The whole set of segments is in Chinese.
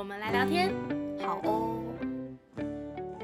我们来聊天。好哦。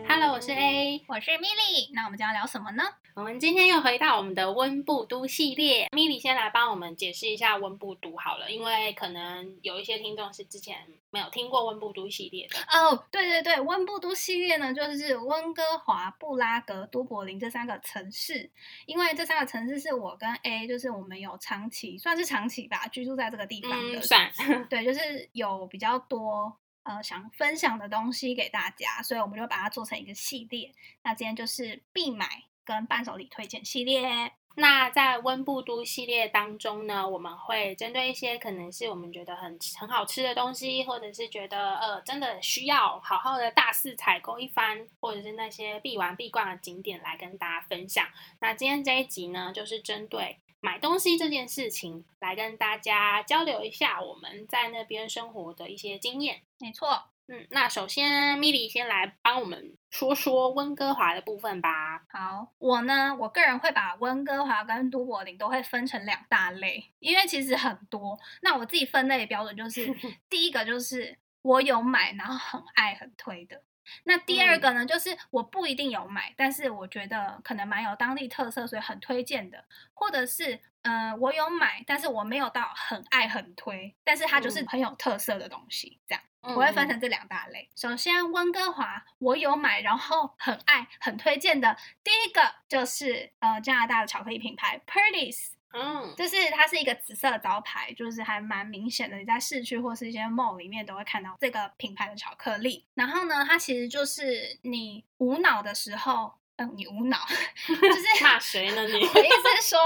Hello，我是 A。我是 Milly，那我们今天要聊什么呢？我们今天又回到我们的温布都系列，Milly 先来帮我们解释一下温布都好了，因为可能有一些听众是之前没有听过温布都系列的。哦，对对对，温布都系列呢，就是温哥华、布拉格、都柏林这三个城市，因为这三个城市是我跟 A，就是我们有长期算是长期吧，居住在这个地方的，嗯，算。对，就是有比较多呃想分享的东西给大家，所以我们就把它做成一个系列。那今天就是必买跟伴手礼推荐系列。那在温布都系列当中呢，我们会针对一些可能是我们觉得很很好吃的东西，或者是觉得呃真的需要好好的大肆采购一番，或者是那些必玩必逛的景点来跟大家分享。那今天这一集呢，就是针对买东西这件事情来跟大家交流一下我们在那边生活的一些经验。没错，嗯，那首先米莉先来帮我们说说温哥华的部分吧。好，我呢，我个人会把温哥华跟都柏林都会分成两大类，因为其实很多。那我自己分类的标准就是，第一个就是我有买，然后很爱很推的。那第二个呢，就是我不一定有买，但是我觉得可能蛮有当地特色，所以很推荐的，或者是呃我有买，但是我没有到很爱很推，但是它就是很有特色的东西，这样。我会分成这两大类。首先，温哥华我有买，然后很爱、很推荐的。第一个就是呃加拿大的巧克力品牌 Purdy's，嗯，就是它是一个紫色的招牌，就是还蛮明显的。你在市区或是一些 mall 里面都会看到这个品牌的巧克力。然后呢，它其实就是你无脑的时候。嗯，你无脑，就是骂谁呢你？我意思是说，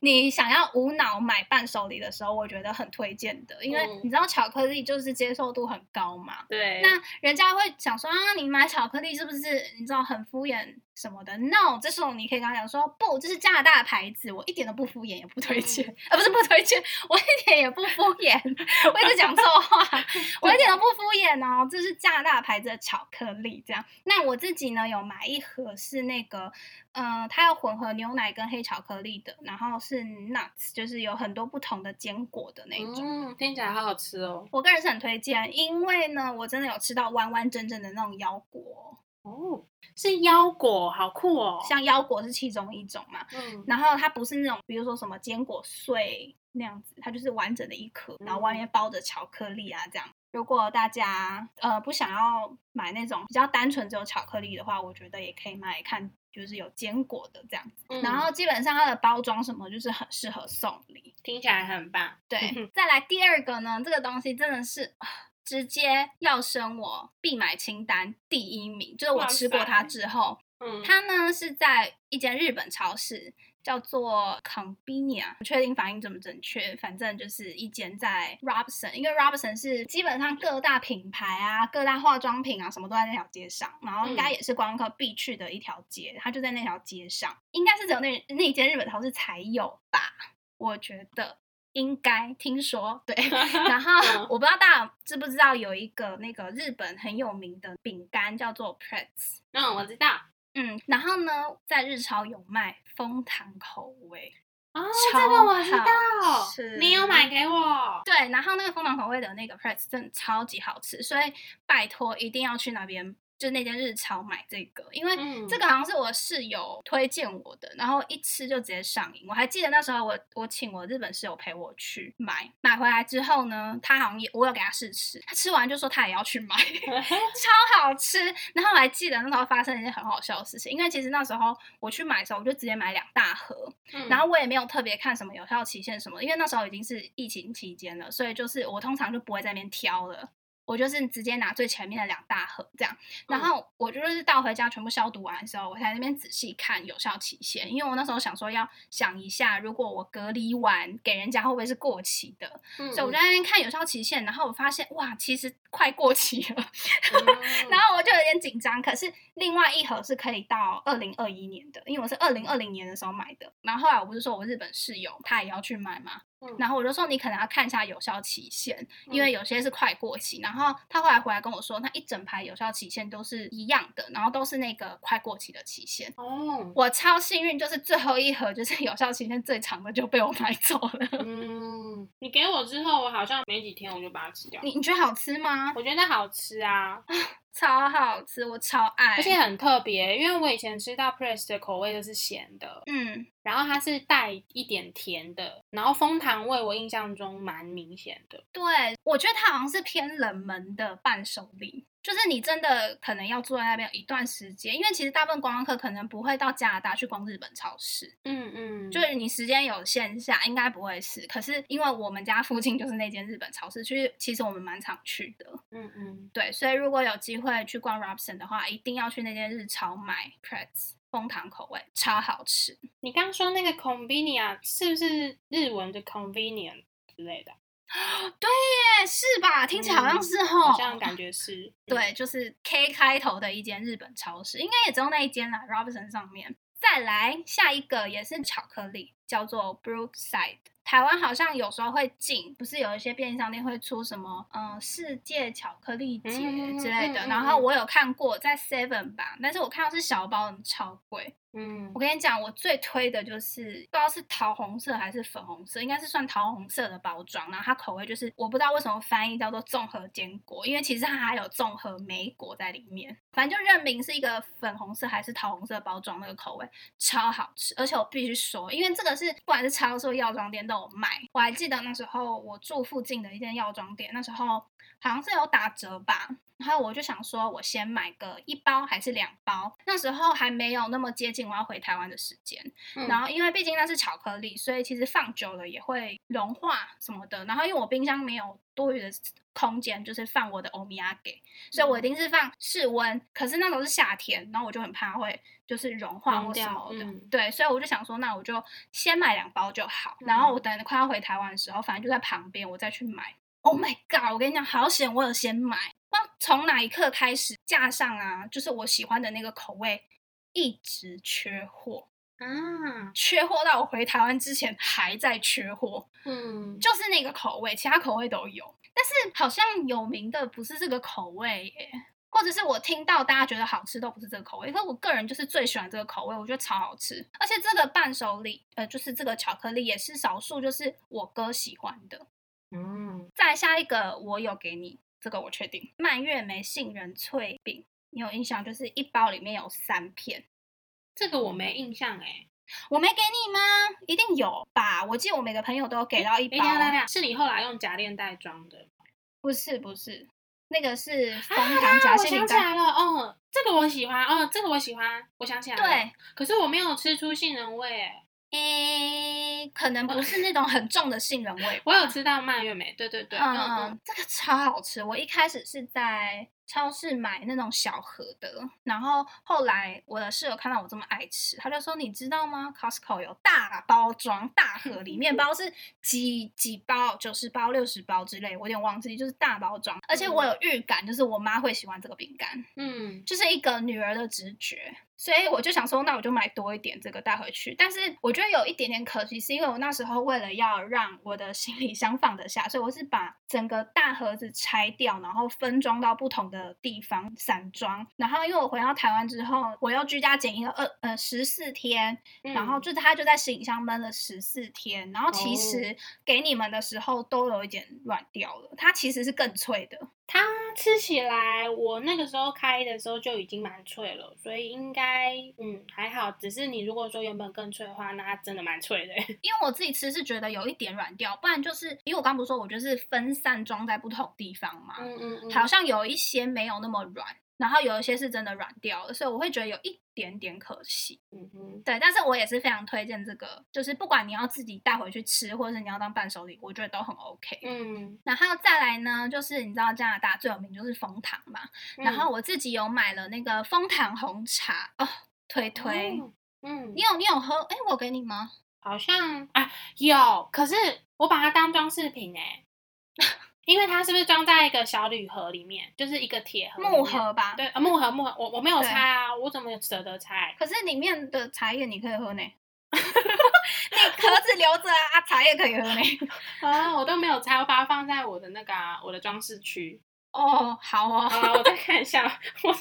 你想要无脑买伴手礼的时候，我觉得很推荐的，因为嗯你知道巧克力就是接受度很高嘛。对，那人家会想说啊，你买巧克力是不是你知道很敷衍什么的？No，这时候你可以跟他讲说，不，这是加拿大的牌子，我一点都不敷衍，也不推荐，呃，不是不推荐，我一点也不敷衍，我一直讲错话，我一点都不敷衍哦，这是加拿大牌子的巧克力，这样。那我自己呢有买一盒是那个，呃，它要混合牛奶跟黑巧克力的，然后是 nuts，就是有很多不同的坚果的那种。嗯，听起来好好吃哦。我个人是很推荐，因为呢，我真的有吃到完完整整的那种腰果，哦，是腰果，好酷哦。像腰果是其中一种嘛。嗯，然后它不是那种，比如说什么坚果碎那样子，它就是完整的一颗，然后外面包着巧克力啊这样。如果大家呃不想要买那种比较单纯只有巧克力的话，我觉得也可以买来看，就是有坚果的这样子。嗯然后基本上它的包装什么就是很适合送礼。听起来很棒。对，再来第二个呢，这个东西真的是啊直接要升我必买清单第一名，就是我吃过它之后，嗯，它呢是在一间日本超市，叫做 Convenia，不确定发音怎么准确，反正就是一间在 Robson，因为 Robson 是基本上各大品牌啊、各大化妆品啊什么都在那条街上，然后应该嗯。也是观光客必去的一条街，它就在那条街上，应该是只有那那间日本超市才有吧，我觉得。应该听说对，然后嗯我不知道大家知不知道有一个那个日本很有名的饼干叫做 Pretz，嗯，我知道。嗯，然后呢，在日超有卖枫糖口味，哦，超这个我知道，你有买给我。对，然后那个枫糖口味的那个 Pretz 真的超级好吃，所以拜托一定要去那边，就那间日超买这个，因为嗯这个好像是我室友推荐我的，然后一吃就直接上瘾。我还记得那时候我我请我日本室友陪我去买，买回来之后呢，他好像也我有给他试吃，他吃完就说他也要去买，超好吃。然后我还记得那时候发生一件很好笑的事情，因为其实那时候我去买的时候，我就直接买两大盒，嗯然后我也没有特别看什么有效期限什么，因为那时候已经是疫情期间了，所以就是我通常就不会在那边挑了。我就是直接拿最前面的两大盒这样，然嗯后我就是到回家全部消毒完的时候，我才在那边仔细看有效期限，因为我那时候想说要想一下，如果我隔离完给人家会不会是过期的，嗯所以我在那边看有效期限，然后我发现哇，其实快过期了，嗯 然后我就有点紧张。可是另外一盒是可以到二零二一年的，因为我是二零二零年的时候买的。然后后来我不是说我日本室友他也要去买嘛，嗯然后我就说你可能要看一下有效期限，因嗯为有些是快过期。然后他后来回来跟我说，那一整排有效期限都是一样的，然后都是那个快过期的期限。哦，我超幸运，就是最后一盒就是有效期限最长的就被我买走了。嗯，你给我之后，我好像没几天我就把它吃掉。你你觉得好吃吗？我觉得好吃啊，超好吃，我超爱。而且很特别，因为我以前吃到 Press 的口味都是咸的，嗯，然后它是带一点甜的，然后枫糖味我印象中蛮明显的。对，我觉得它好像是偏冷门的伴手礼，就是你真的可能要坐在那边一段时间，因为其实大部分观光客可能不会到加拿大去逛日本超市，嗯嗯，就是你时间有限下，应该不会是。可是因为我们家附近就是那间日本超市，其实其实我们蛮常去的，嗯嗯，对，所以如果有机会去逛 Robson 的话，一定要去那间日超买 Pretz 枫糖口味，超好吃。你刚说那个 convenient 是不是日文的 convenient 之类的？对耶，是吧？听起来好像嗯是吼，好像感觉是。嗯对，就是 K 开头的一间日本超市，应该也只有那一间啦，Robinson 上面。再来下一个也是巧克力，叫做 Brookside。台湾好像有时候会进，不是有一些便利商店会出什么，嗯、世界巧克力节嗯之类的。嗯嗯然后我有看过在 Seven 吧，但是我看到是小包的，超贵。嗯我跟你讲，我最推的就是不知道是桃红色还是粉红色，应该是算桃红色的包装。然后它口味就是我不知道为什么翻译叫做综合坚果，因为其实它还有综合莓果在里面。反正就任明是一个粉红色还是桃红色包装那个口味，超好吃。而且我必须说，因为这个是不管是超市、药妆店都有卖。我还记得那时候我住附近的一间药妆店，那时候好像是有打折吧。然后我就想说，我先买个一包还是两包？那时候还没有那么接近我要回台湾的时间。嗯然后因为毕竟那是巧克力，所以其实放久了也会融化什么的。然后因为我冰箱没有多余的空间，就是放我的欧米亚给，所以我一定是放室温。可是那时候是夏天，然后我就很怕会就是融化或什么的。嗯对，所以我就想说，那我就先买两包就好。然后我等快要回台湾的时候，反正就在旁边，我再去买。Oh my god！我跟你讲，好险我有先买。不知道从哪一刻开始，架上啊，就是我喜欢的那个口味一直缺货。啊，缺货到我回台湾之前还在缺货，嗯，就是那个口味，其他口味都有，但是好像有名的不是这个口味耶，或者是我听到大家觉得好吃都不是这个口味，可是我个人就是最喜欢这个口味，我觉得超好吃，而且这个伴手礼，呃，就是这个巧克力也是少数就是我哥喜欢的。嗯，再下一个我有给你，这个我确定，蔓越莓杏仁脆饼，你有印象？就是一包里面有三片。这个我没印象哎。我没给你吗？一定有吧？我记得我每个朋友都有给到一包。是你后来用夹链袋装的？不是不是，那个是枫啊糖夹我心饼干。想起来了，哦，这个我喜欢，哦，这个我喜欢，我想起来了。对，可是我没有吃出杏仁味，哎，诶，可能不是那种很重的杏仁味。我有吃到蔓越莓，对对对，嗯嗯嗯，这个超好吃。我一开始是在超市买那种小盒的，然后后来我的室友看到我这么爱吃，他就说：“你知道吗？Costco 有大包装大盒，里面包是几几包，九十包、六十包之类，我有点忘记，就是大包装。而且我有预感，就是我妈会喜欢这个饼干，嗯就是一个女儿的直觉。”所以我就想说，那我就买多一点这个带回去。但是我觉得有一点点可惜，是因为我那时候为了要让我的行李箱放得下，所以我是把整个大盒子拆掉，然后分装到不同的地方散装。然后因为我回到台湾之后，我又居家检疫了二呃十四天，嗯，然后就它就在行李箱闷了十四天。然后其哦实给你们的时候都有一点软掉了，它其实是更脆的。它吃起来，我那个时候开的时候就已经蛮脆了，所以应该嗯还好。只是你如果说原本更脆的话，那它真的蛮脆的。因为我自己吃是觉得有一点软掉，不然就是因为我刚不是说我就是分散装在不同地方嘛，嗯嗯嗯，好像有一些没有那么软，然后有一些是真的软掉了，所以我会觉得有一点点可惜。嗯哼，对，但是我也是非常推荐这个，就是不管你要自己带回去吃，或者是你要当伴手礼，我觉得都很 OK。嗯，然后再来呢，就是你知道加拿大最有名就是枫糖嘛，然后嗯我自己有买了那个枫糖红茶哦，推推。哦嗯你，有你有喝？哎，我给你吗？好像啊有，可是我把它当装饰品哎，因为它是不是装在一个小铝盒里面，就是一个铁盒木盒吧。对，啊木盒木盒，我我没有拆啊，我怎么舍得拆？可是里面的茶叶你可以喝呢，你壳子留着啊，啊茶叶可以喝呢。啊，我都没有拆，我把它放在我的那个啊、我的装饰区。哦，好哦，好啊，我再看一下，我那个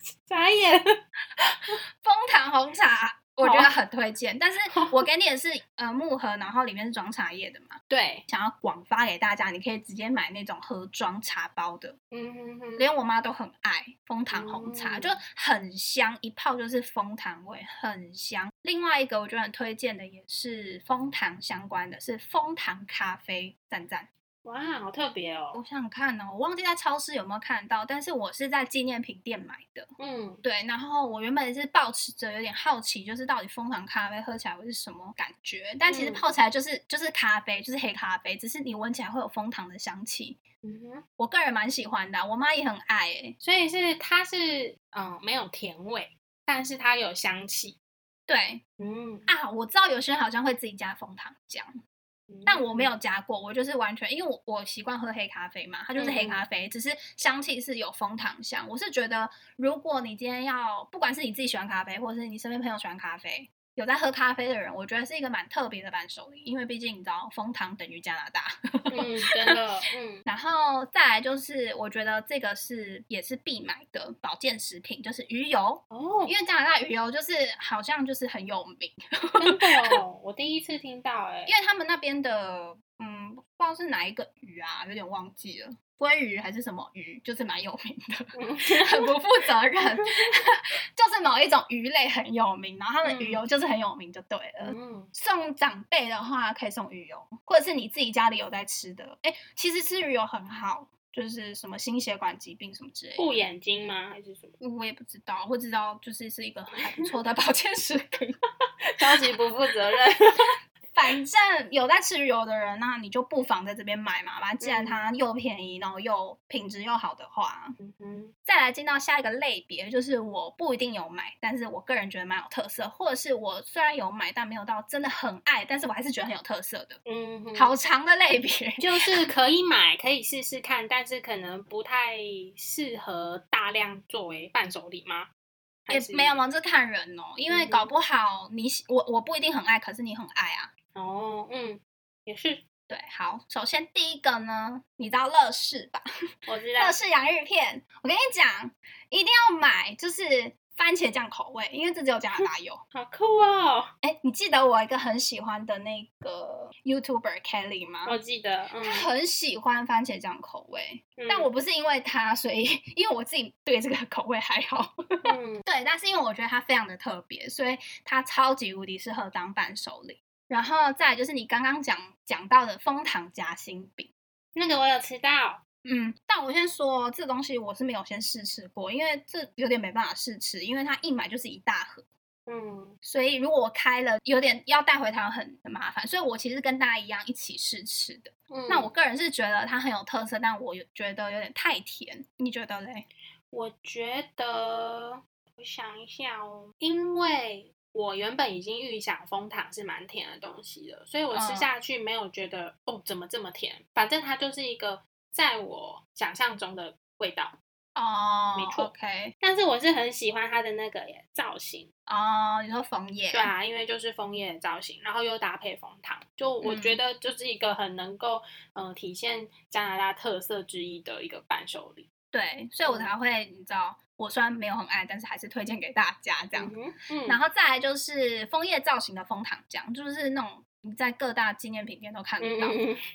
茶叶。枫糖红茶。我觉得很推荐，但是 我给你的是呃木盒，然后里面是装茶叶的嘛。对，想要广发给大家，你可以直接买那种盒装茶包的，嗯哼哼，连我妈都很爱蜂糖红茶，嗯就很香，一泡就是蜂糖味，很香。另外一个我觉得很推荐的也是蜂糖相关的，是蜂糖咖啡，赞赞。哇，好特别我哦。我想看哦，我忘记在超市有没有看到，但是我是在纪念品店买的。嗯对，然后我原本是抱持着有点好奇，就是到底蜂糖咖啡喝起来会是什么感觉？但其实嗯泡起来就是就是咖啡，就是黑咖啡，只是你闻起来会有蜂糖的香气。嗯哼，我个人蛮喜欢的啊，我妈也很爱诶、所以是它是嗯没有甜味，但是它有香气。对嗯，啊，我知道有些人好像会自己加蜂糖浆，但我没有加过，我就是完全因为我我习惯喝黑咖啡嘛，它就是黑咖啡，只是香气是有枫糖香。我是觉得，如果你今天要，不管是你自己喜欢咖啡，或者是你身边朋友喜欢咖啡。有在喝咖啡的人，我觉得是一个蛮特别的伴手礼，因为毕竟你知道枫糖等于加拿大。嗯，真的，嗯然后再来就是，我觉得这个是也是必买的保健食品，就是鱼油，哦，因为加拿大鱼油就是好像就是很有名，真的哦，我第一次听到哎、因为他们那边的嗯，不知道是哪一个鱼啊，有点忘记了，鲑鱼还是什么鱼，就是蛮有名的，嗯很不负责任，就是某一种鱼类很有名，然后他们鱼油就是很有名就对了。嗯，送长辈的话可以送鱼油，或者是你自己家里有在吃的，哎，其实吃鱼油很好，就是什么心血管疾病什么之类的。护眼睛吗？还是什么？我也不知道，我知道就是是一个还不错的保健食品。超级不负责任。反正有在吃鱼油的人，那你就不妨在这边买嘛。反正既然嗯它又便宜，然后又品质又好的话，嗯哼，再来进到下一个类别，就是我不一定有买，但是我个人觉得蛮有特色，或者是我虽然有买，但没有到真的很爱，但是我还是觉得很有特色的。嗯哼，好长的类别，就是可以买，可以试试看，但是可能不太适合大量作为伴手礼吗？也没有嘛？这看人哦，因为嗯搞不好你喜我我不一定很爱，可是你很爱啊。哦，嗯，也是，对，好，首先第一个呢，你知道乐事吧？我知道乐，事洋芋片，我跟你讲，一定要买，就是番茄酱口味，因为这只有加拿大有。好酷哦，哎，你记得我一个很喜欢的那个 YouTuber Kelly 吗？我记得，嗯他很喜欢番茄酱口味，嗯但我不是因为他，所以因为我自己对这个 口味还好。嗯对，但是因为我觉得它非常的特别，所以它超级无敌适合当伴手礼。然后再来就是你刚刚讲讲到的枫糖夹心饼，那个我有吃到，嗯，但我先说这东西我是没有先试吃过，因为这有点没办法试吃，因为它一买就是一大盒，嗯所以如果我开了，有点要带回台湾很很麻烦，所以我其实跟大家一样一起试吃的。嗯，那我个人是觉得它很有特色，但我有觉得有点太甜，你觉得嘞？我觉得，我想一下哦，因为我原本已经预想枫糖是蛮甜的东西了，所以我吃嗯下去没有觉得、哦怎么这么甜，反正它就是一个在我想象中的味道。哦，没错 OK，但是我是很喜欢它的那个耶造型，哦，你说枫叶，对啊，因为就是枫叶的造型，然后又搭配枫糖，就我觉嗯得就是一个很能够嗯、呃体现加拿大特色之一的一个伴手礼。对，所以我才会，你知道，我虽然没有很爱，但是还是推荐给大家这样。嗯，嗯，然后再来就是枫叶造型的枫糖浆，就是那种你在各大纪念品店都看得到。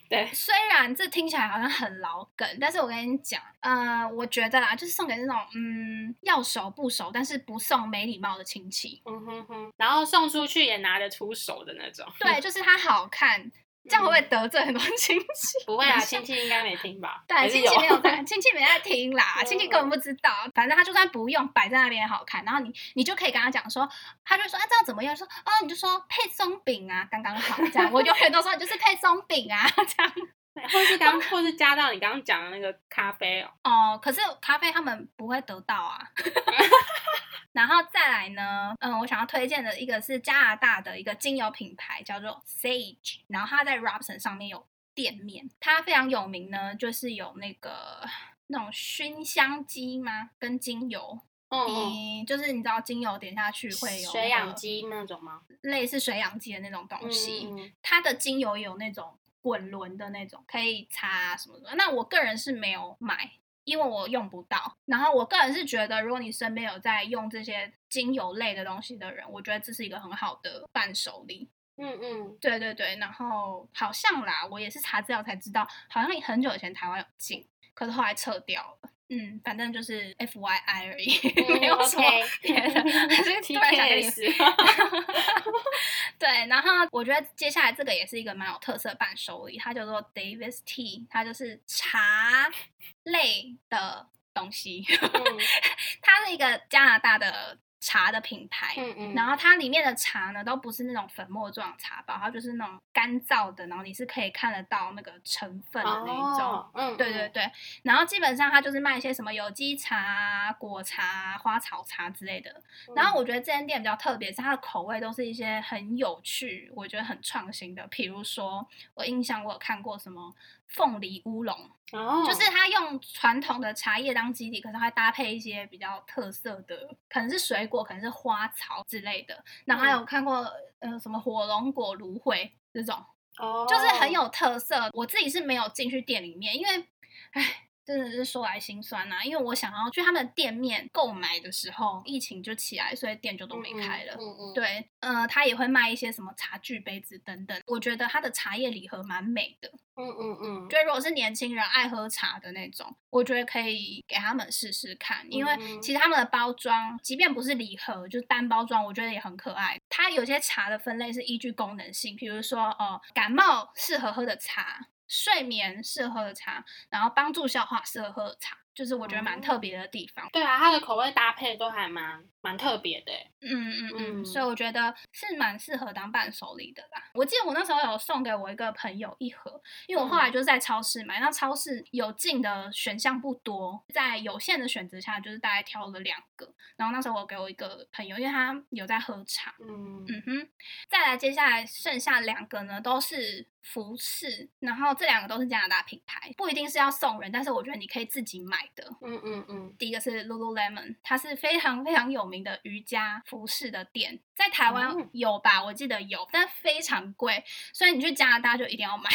对，虽然这听起来好像很老梗，但是我跟你讲，呃，我觉得啦，就是送给那种嗯要熟不熟，但是不送没礼貌的亲戚。嗯哼哼，然后送出去也拿得出手的那种。对，就是它好看，这样会不会得罪很多亲戚？不会啊，亲戚应该没听吧？对，亲戚没有在，亲戚没在听啦，嗯亲戚根本不知道。反正他就算不用，摆在那边也好看。然后你你就可以跟他讲说，他就说，啊、这样怎么样？说哦，你就说配松饼啊，刚刚好这样。我永远都说你就是配松饼啊，这样。或是刚，或是加到你刚刚讲的那个咖啡哦。哦，可是咖啡他们不会得到啊。然后再来呢，嗯，我想要推荐的一个是加拿大的一个精油品牌，叫做 Sage，然后它在 Robson 上面有店面，它非常有名呢，就是有那个那种熏香机吗？跟精油，嗯就是你知道精油点下去会有水那个养鸡那种吗？类似水养机的那种东西，嗯嗯嗯它的精油有那种滚轮的那种，可以擦什么的。那我个人是没有买，因为我用不到。然后我个人是觉得，如果你身边有在用这些精油类的东西的人，我觉得这是一个很好的伴手礼。嗯嗯，对对对，然后好像啦，我也是查资料才知道，好像很久以前台湾有进，可是后来撤掉了。嗯，反正就是 F Y I 而已，没有什么 别的。突然想跟你对，然后我觉得接下来这个也是一个蛮有特色伴手礼，它叫做 Davis Tea，它就是茶类的东西。嗯它是一个加拿大的茶的品牌，嗯嗯，然后它里面的茶呢，都不是那种粉末状茶包，它就是那种干燥的，然后你是可以看得到那个成分的那一种。哦，嗯，嗯，对对对，然后基本上它就是卖一些什么有机茶啊、果茶、花草茶之类的。然嗯后我觉得这间店比较特别，是它的口味都是一些很有趣，我觉得很创新的。比如说，我印象我有看过什么凤梨乌龙，哦，就是它用传统的茶叶当基底，可是它会搭配一些比较特色的，可能是水果，可能是花草之类的。然后还有嗯看过呃什么火龙果芦荟这种，哦，就是很有特色。我自己是没有进去店里面，因为，唉。真的是说来心酸呐、因为我想要去他们的店面购买的时候，疫情就起来，所以店就都没开了。嗯嗯，对，呃，他也会卖一些什么茶具、杯子等等。我觉得他的茶叶礼盒蛮美的，嗯嗯嗯，觉得如果是年轻人爱喝茶的那种，我觉得可以给他们试试看，因为嗯其实他们的包装，即便不是礼盒，就是单包装，我觉得也很可爱。它有些茶的分类是依据功能性，比如说呃，感冒适合喝的茶，睡眠适合喝的茶，然后帮助消化适合喝的茶，就是我觉得蛮特别的地方。对啊，它的口味搭配都还蛮蛮特别的欸。嗯嗯嗯，嗯所以我觉得是蛮适合当伴手礼的啦。我记得我那时候有送给我一个朋友一盒，因为我后来嗯就是在超市买，那超市有进的选项不多，在有限的选择下，就是大概挑了两个。然后那时候我给我一个朋友，因为他有在喝茶，嗯嗯哼，再来接下来剩下两个呢，都是服饰，然后这两个都是加拿大品牌，不一定是要送人，但是我觉得你可以自己买的。嗯嗯嗯，第一个是 Lululemon，它是非常非常有名的瑜伽服饰的店，在台湾嗯有吧？我记得有，但非常贵，所以你去加拿大就一定要买。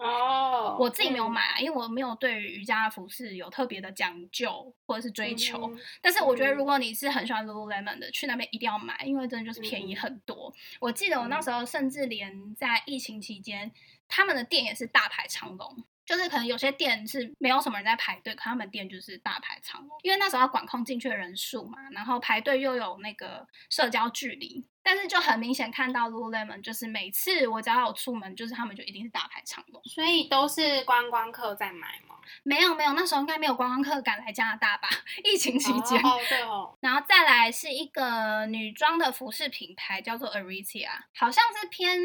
哦，我自己没有嗯买啊，因为我没有对于瑜伽服饰有特别的讲究或者是追求。嗯但是我觉得，嗯如果你是很喜欢 Lululemon 的，去那边一定要买，因为真的就是便宜嗯很多。我记得我那嗯时候甚至连在疫情期间，他们的店也是大排长龙。就是可能有些店是没有什么人在排队，可他们店就是大排长龙，因为那时候要管控进去的人数嘛，然后排队又有那个社交距离，但是就很明显看到 Lululemon，就是每次我只要有出门，就是他们就一定是大排长龙。所以都是观光客在买吗？没有没有，那时候应该没有观光客敢来加拿大吧？疫情期间。哦，哦对哦，然后再来是一个女装的服饰品牌，叫做 Aritzia，好像是偏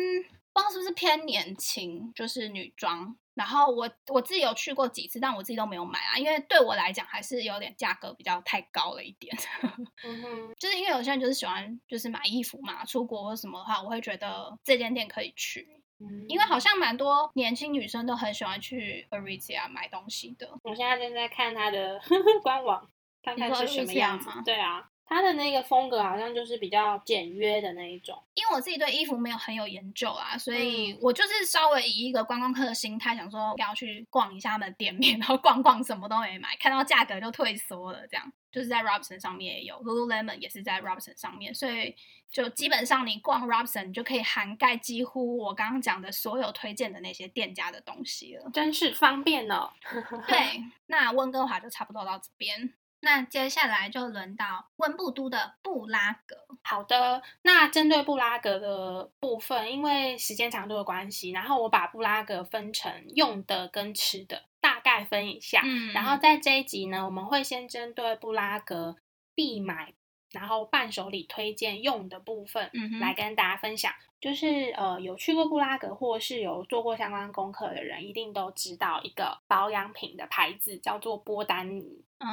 不知道是不是偏年轻，就是女装。然后我我自己有去过几次，但我自己都没有买啊，因为对我来讲还是有点价格比较太高了一点。嗯哼，就是因为有些人就是喜欢就是买衣服嘛，出国或什么的话，我会觉得这间店可以去，嗯因为好像蛮多年轻女生都很喜欢去 Aritzia 买东西的。我现在正在看它的 官网，看看是什么样子。对啊，它的那个风格好像就是比较简约的那一种。因为我自己对衣服没有很有研究啊，所以嗯我就是稍微以一个观光客的心态，想说要去逛一下他们的店面，然后逛逛什么都没买，看到价格就退缩了，这样。就是在 Robson 上面也有，Lululemon 也是在 Robson 上面，所以就基本上你逛 Robson，你就可以涵盖几乎我刚刚讲的所有推荐的那些店家的东西了。真是方便哦。对，那温哥华就差不多到这边。那接下来就轮到温布都的布拉格。好的，那针对布拉格的部分，因为时间长度的关系，然后我把布拉格分成用的跟吃的，大概分一下。嗯然后在这一集呢，我们会先针对布拉格必买，然后伴手礼推荐用的部分，嗯来跟大家分享。就是呃，有去过布拉格或是有做过相关功课的人，一定都知道一个保养品的牌子叫做波丹尼。嗯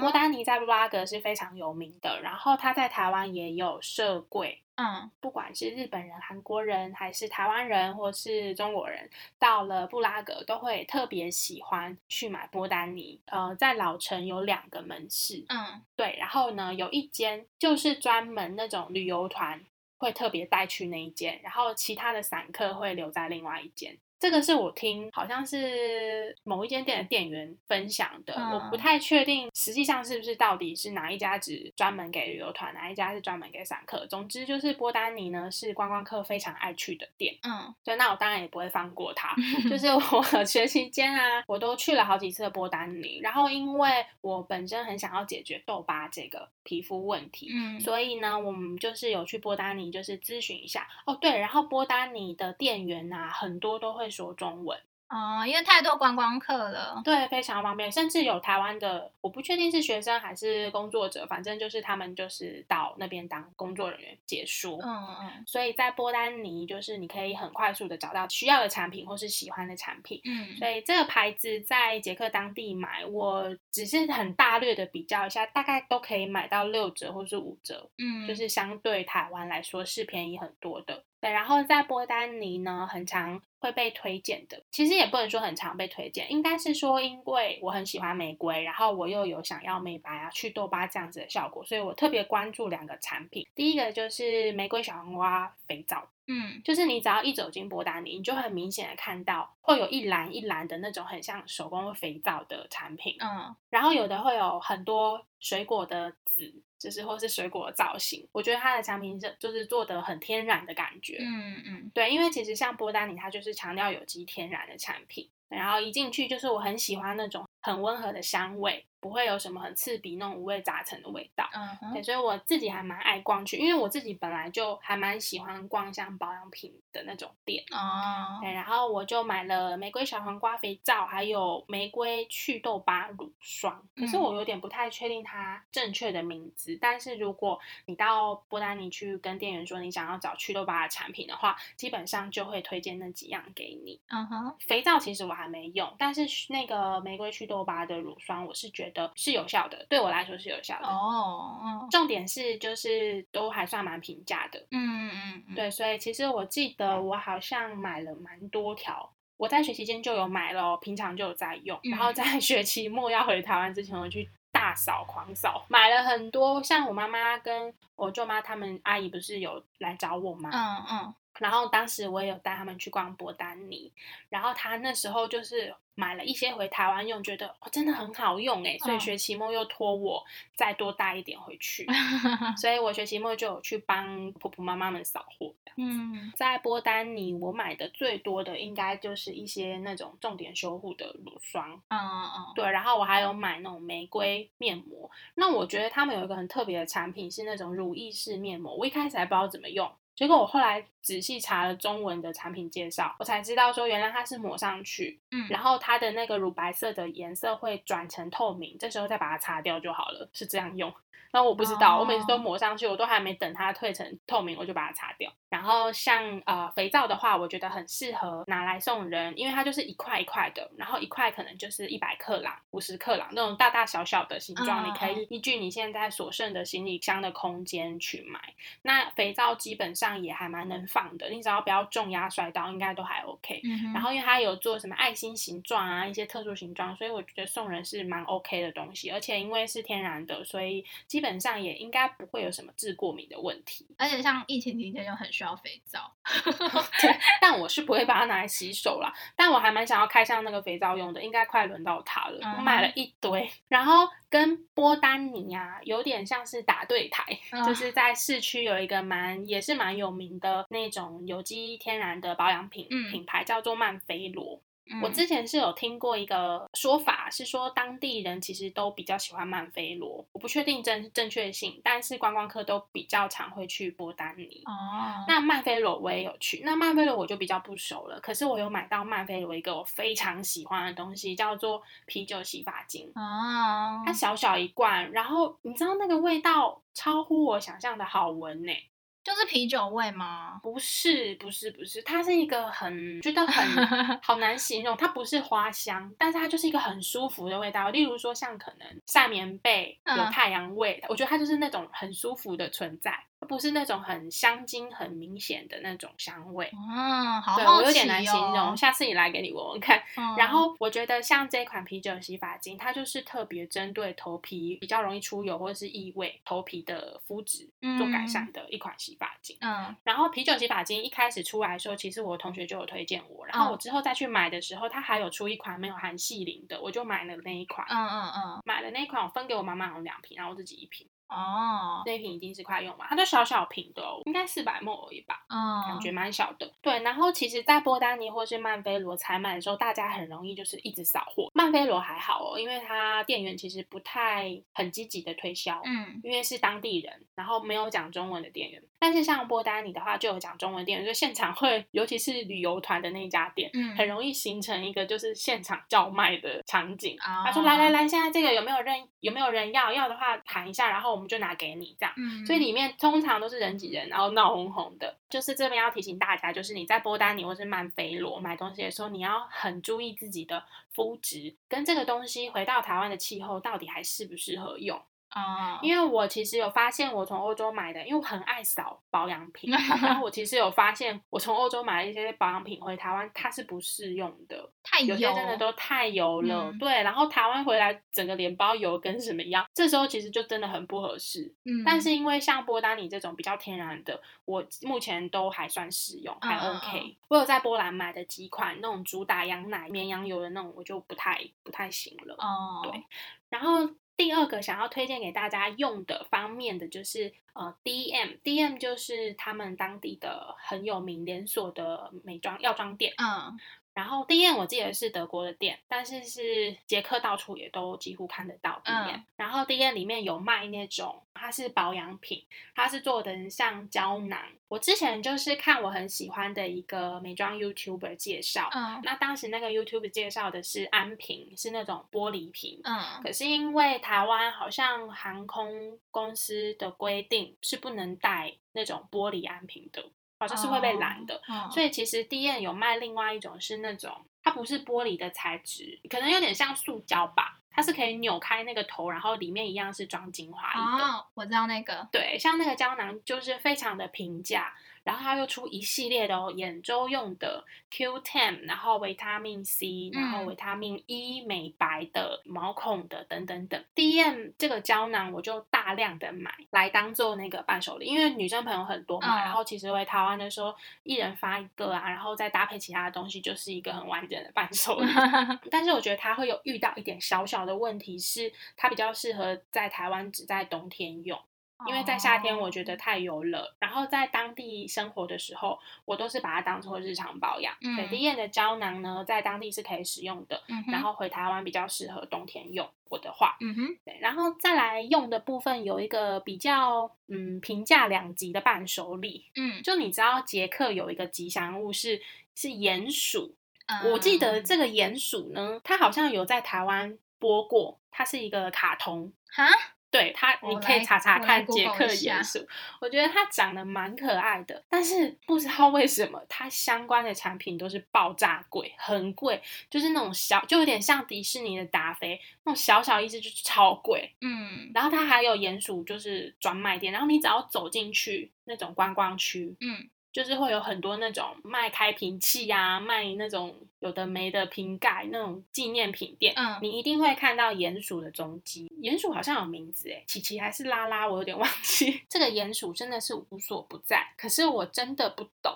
波丹尼在布拉格是非常有名的，然后它在台湾也有设柜。嗯不管是日本人、韩国人，还是台湾人，或是中国人，到了布拉格都会特别喜欢去买波丹尼。呃，在老城有两个门市，嗯对，然后呢，有一间就是专门那种旅游团会特别带去那一间，然后其他的散客会留在另外一间。这个是我听好像是某一间店的店员分享的，我不嗯太确定实际上是不是到底是哪一家只专门给旅游团，哪一家是专门给散客。总之就是波丹尼呢是观光客非常爱去的店，嗯所以那我当然也不会放过它。就是我学期间啊，我都去了好几次的波丹尼，然后因为我本身很想要解决痘疤这个皮肤问题，嗯所以呢，我们就是有去波丹尼，就是咨询一下哦。对，然后波丹尼的店员啊，很多都会说中文，哦，因为太多观光客了。对，非常方便，甚至有台湾的，我不确定是学生还是工作者，反正就是他们就是到那边当工作人员解说。嗯嗯所以在波丹尼，就是你可以很快速的找到需要的产品或是喜欢的产品。嗯所以这个牌子在捷克当地买，我只是很大略的比较一下，大概都可以买到六折或是五折，嗯，就是相对台湾来说是便宜很多的。对，然后在波丹尼呢，很常会被推荐的，其实也不能说很常被推荐，应该是说因为我很喜欢玫瑰，然后我又有想要美白啊、去痘疤这样子的效果，所以我特别关注两个产品。第一个就是玫瑰小黄瓜肥皂，嗯就是你只要一走进波丹尼，你就很明显的看到会有一栏一栏的那种很像手工肥皂的产品，嗯然后有的会有很多水果的籽，就是或是水果的造型。我觉得它的产品是就是做的很天然的感觉。嗯嗯对，因为其实像波丹尼，它就是强调有机天然的产品。然后一进去就是我很喜欢那种很温和的香味，不会有什么很刺鼻那种五味杂陈的味道。嗯对，所以我自己还蛮爱逛去，因为我自己本来就还蛮喜欢逛像保养品的那种店。哦对，然后我就买了玫瑰小黄瓜肥皂，还有玫瑰祛痘疤乳霜。可是嗯我有点不太确定它正确的名字。但是如果你到波丹尼去跟店员说你想要找祛痘疤的产品的话，基本上就会推荐那几样给你。嗯哼肥皂其实我还没用，但是那个玫瑰祛痘疤的乳霜，我是觉得是有效的，对我来说是有效的。哦嗯重点是就是都还算蛮平价的。嗯嗯嗯对，所以其实我记得我好像买了蛮多条。我在学期间就有买了哦，平常就有在用，然后嗯在 学期末要回台湾之前，我去大扫狂扫，买了很多。像我妈妈跟我舅妈他们阿姨不是有来找我吗？嗯嗯然后当时我也有带他们去逛博丹尼，然后他那时候就是买了一些回台湾用，觉得哦真的很好用诶，所以嗯学期末又托我再多带一点回去，所以我学期末就有去帮婆婆妈妈们扫货。嗯在波丹尼，我买的最多的应该就是一些那种重点修护的乳霜，嗯嗯对，然后我还有买那种玫瑰面膜。那我觉得他们有一个很特别的产品是那种乳液式面膜，我一开始还不知道怎么用。结果我后来仔细查了中文的产品介绍，我才知道说原来它是抹上去，嗯，然后它的那个乳白色的颜色会转成透明，这时候再把它擦掉就好了，是这样用。然后我不知道，我每次都哦抹上去，我都还没等它褪成透明，我就把它擦掉。然后像呃肥皂的话，我觉得很适合拿来送人，因为它就是一块一块的，然后一块可能就是一百克朗、五十克朗那种大大小小的形状，嗯你可以依据你现在所剩的行李箱的空间去买。那肥皂基本上也还蛮能放的，你只要不要重压摔倒，应该都还 OK。嗯然后因为它有做什么爱心形状啊，一些特殊形状，所以我觉得送人是蛮 OK 的东西，而且因为是天然的，所以基本上也应该不会有什么治过敏的问题。而且像疫情期间就很需要肥皂。对，但我是不会把它拿来洗手啦。但我还蛮想要开箱那个肥皂用的，应该快轮到它了。我买了一堆，然后跟波丹尼啊有点像是打对台，嗯就是在市区有一个蛮也是蛮有名的那种有机天然的保养品、嗯品牌，叫做曼菲罗。我之前是有听过一个说法，是说当地人其实都比较喜欢曼菲罗，我不确定正正确性，但是观光客都比较常会去波丹尼。哦，那曼菲罗我也有去，那曼菲罗我就比较不熟了。可是我有买到曼菲罗一个我非常喜欢的东西，叫做啤酒洗发精。哦，它小小一罐，然后你知道那个味道超乎我想象的好闻呢。就是啤酒味吗？不是，不是，不是，它是一个很觉得很 好难形容，它不是花香，但是它就是一个很舒服的味道。例如说，像可能晒棉被有嗯太阳味，我觉得它就是那种很舒服的存在，它不是那种很香精很明显的那种香味。嗯，好对我有点难形容，下次你来给你闻闻看。嗯然后我觉得像这款啤酒洗发精，它就是特别针对头皮比较容易出油或者是异味、头皮的肤质做改善的一款洗发精。嗯然后啤酒洗发精一开始出来的时候，其实我同学就有推荐我，然后嗯我之后再去买的时候，它还有出一款没有含细磷的，我就买了那一款。嗯嗯嗯，买了那一款，我分给我妈妈好像两瓶，然后我自己一瓶。哦，那一瓶已经是快用完，它就小小瓶的哦，应该四百 ml 而已吧。嗯，感觉蛮小的。对，然后其实，在波丹尼或是曼菲罗采买的时候，大家很容易就是一直扫货。曼菲罗还好哦，因为它店员其实不太很积极的推销，嗯因为是当地人，然后没有讲中文的店员。但是像波丹尼的话，就有讲中文店员，就现场会，尤其是旅游团的那一家店。嗯，很容易形成一个就是现场叫卖的场景。啊他说：“来来来，现在这个有没有人有没有人要？要的话喊一下，然后我们就拿给你这样。”嗯，所以里面通常都是人挤人，然后闹哄哄的。就是这边要提醒大家，就是你在波丹尼或是曼菲罗买东西的时候，你要很注意自己的肤质跟这个东西回到台湾的气候到底还适不适合用。哦，因为我其实有发现，我从欧洲买的，因为我很爱扫保养品，然后我其实有发现，我从欧洲买了一些保养品回台湾，它是不适用的。太油，有些真的都太油了，嗯对，然后台湾回来整个脸包油跟什么一样，这时候其实就真的很不合适。嗯，但是因为像波丹尼这种比较天然的，我目前都还算适用，还 OK。嗯我有在波兰买的几款那种主打羊奶、绵羊油的那种，我就不太不太行了。哦，对然后第二个想要推荐给大家用的方面的就是呃 DM，DM 就是他们当地的很有名连锁的美妆药妆店。嗯然后 DM 我记得是德国的店，但是是捷克到处也都几乎看得到 DM。嗯然后 DM 里面有卖那种，它是保养品，它是做的像胶囊。我之前就是看我很喜欢的一个美妆 YouTuber 介绍，嗯那当时那个 YouTuber 介绍的是安瓶，是那种玻璃瓶。嗯可是因为台湾好像航空公司的规定是不能带那种玻璃安瓶的，好像是会被拦的。哦，所以其实 D N 有卖另外一种是那种，它不是玻璃的材质，可能有点像塑胶吧，它是可以扭开那个头，然后里面一样是装精华液的。哦，我知道那个，对，像那个胶囊就是非常的平价，然后它又出一系列的哦，眼周用的 Q10，然后维他命 C，然后嗯维他命 E 美白的、毛孔的等等等。DM 这个胶囊我就大量的买来当做那个伴手礼，因为女生朋友很多嘛，嗯然后其实回台湾的时候一人发一个啊，然后再搭配其他的东西，就是一个很完整的伴手礼。但是我觉得它会有遇到一点小小的问题，是它比较适合在台湾只在冬天用。因为在夏天我觉哦。得太油了，然后在当地生活的时候，我都是把它当做日常保养。嗯。水滴液的胶囊呢，在当地是可以使用的，嗯然后回台湾比较适合冬天用。我的话，嗯哼，对，然后再来用的部分有一个比较嗯平价两极的伴手礼，嗯，就你知道捷克有一个吉祥物是是鼹鼠，嗯。我记得这个鼹鼠呢，它好像有在台湾播过，它是一个卡通。哈，对它，你可以查查看捷克鼹鼠，我觉得它长得蛮可爱的，但是不知道为什么它相关的产品都是爆炸贵，很贵，就是那种小，就有点像迪士尼的达菲那种小小一只就超贵。嗯然后它还有鼹鼠就是专卖店，然后你只要走进去那种观光区，嗯就是会有很多那种卖开瓶器啊，卖那种有的没的瓶盖那种纪念品店，嗯你一定会看到鼹鼠的踪迹。鼹鼠好像有名字诶，琪琪还是拉拉，我有点忘记。这个鼹鼠真的是无所不在，可是我真的不懂，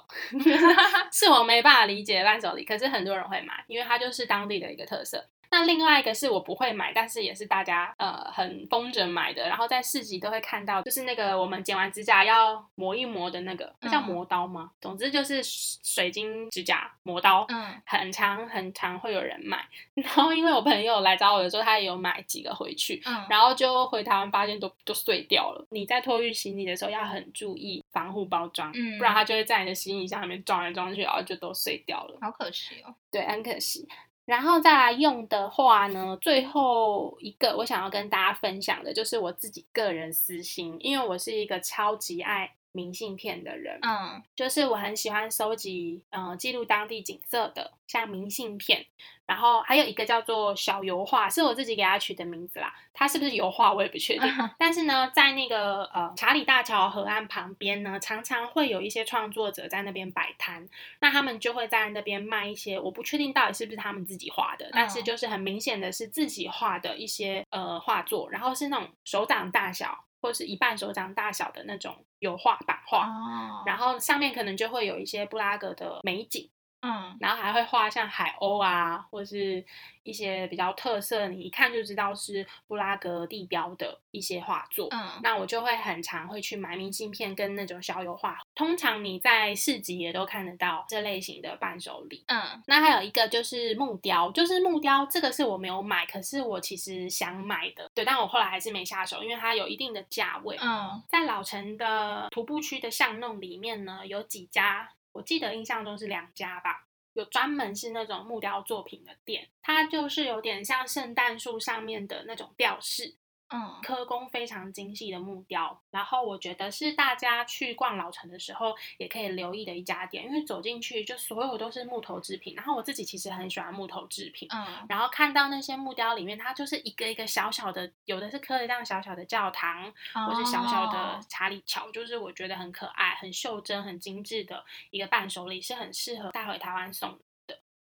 是我没办法理解的伴手礼。可是很多人会买，因为它就是当地的一个特色。那另外一个是我不会买，但是也是大家呃很疯着买的，然后在市集都会看到，就是那个我们剪完指甲要磨一磨的那个，那叫嗯磨刀吗？总之就是水晶指甲磨刀，嗯很长很长会有人买。然后因为我朋友来找我的时候，他也有买几个回去，嗯，然后就回台湾发现都都碎掉了。你在托运行李的时候要很注意防护包装，嗯不然它就会在你的行李箱里面撞来撞去，然后就都碎掉了。好可惜哦。对，很可惜。然后再来用的话呢，最后一个我想要跟大家分享的就是我自己个人私心，因为我是一个超级爱明信片的人，嗯。就是我很喜欢收集呃记录当地景色的，像明信片，然后还有一个叫做小油画，是我自己给它取的名字啦。它是不是油画我也不确定，但是呢，在那个呃查理大桥河岸旁边呢，常常会有一些创作者在那边摆摊，那他们就会在那边卖一些，我不确定到底是不是他们自己画的，但是嗯。就是很明显的是自己画的一些呃画作，然后是那种手掌大小或是一半手掌大小的那种油画版画。哦，然后上面可能就会有一些布拉格的美景，嗯然后还会画像海鸥啊，或是一些比较特色，你一看就知道是布拉格地标的一些画作。嗯那我就会很常会去买明信片跟那种小油画，通常你在市集也都看得到这类型的伴手礼。嗯那还有一个就是木雕，就是木雕这个是我没有买，可是我其实想买的，对，但我后来还是没下手，因为它有一定的价位。嗯在老城的徒步区的巷弄里面呢，有几家，我记得印象中是两家吧，有专门是那种木雕作品的店，它就是有点像圣诞树上面的那种吊饰，嗯刻工非常精细的木雕。然后我觉得是大家去逛老城的时候也可以留意的一家店，因为走进去就所有都是木头制品，然后我自己其实很喜欢木头制品。嗯然后看到那些木雕里面，它就是一个一个小小的，有的是刻的这样小小的教堂，或是小小的哦查理桥，就是我觉得很可爱、很袖珍、很精致的一个伴手礼，是很适合带回台湾送的。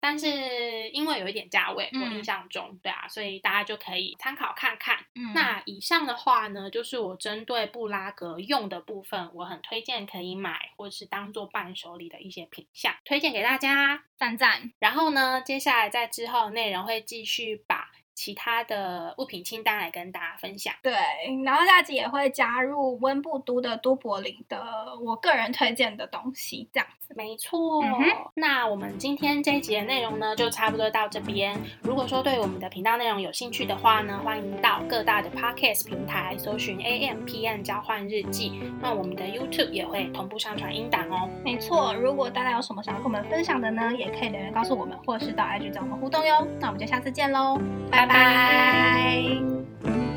但是因为有一点价位，我印嗯象中，对啊，所以大家就可以参考看看。嗯那以上的话呢，就是我针对布拉格用的部分，我很推荐可以买或是当做伴手礼的一些品相，推荐给大家。赞赞，然后呢，接下来在之后的内容会继续把其他的物品清单来跟大家分享。对，然后下集也会加入温布都的都柏林的我个人推荐的东西，这样子。没错，嗯那我们今天这一集的内容呢，就差不多到这边。如果说对我们的频道内容有兴趣的话呢，欢迎到各大的 podcast 平台搜寻 AM PM 交换日记。那我们的 YouTube 也会同步上传音档哦。没错，如果大家有什么想要跟我们分享的呢，也可以留言告诉我们，或是到 IG 找我们互动哟。那我们就下次见喽，拜拜拜。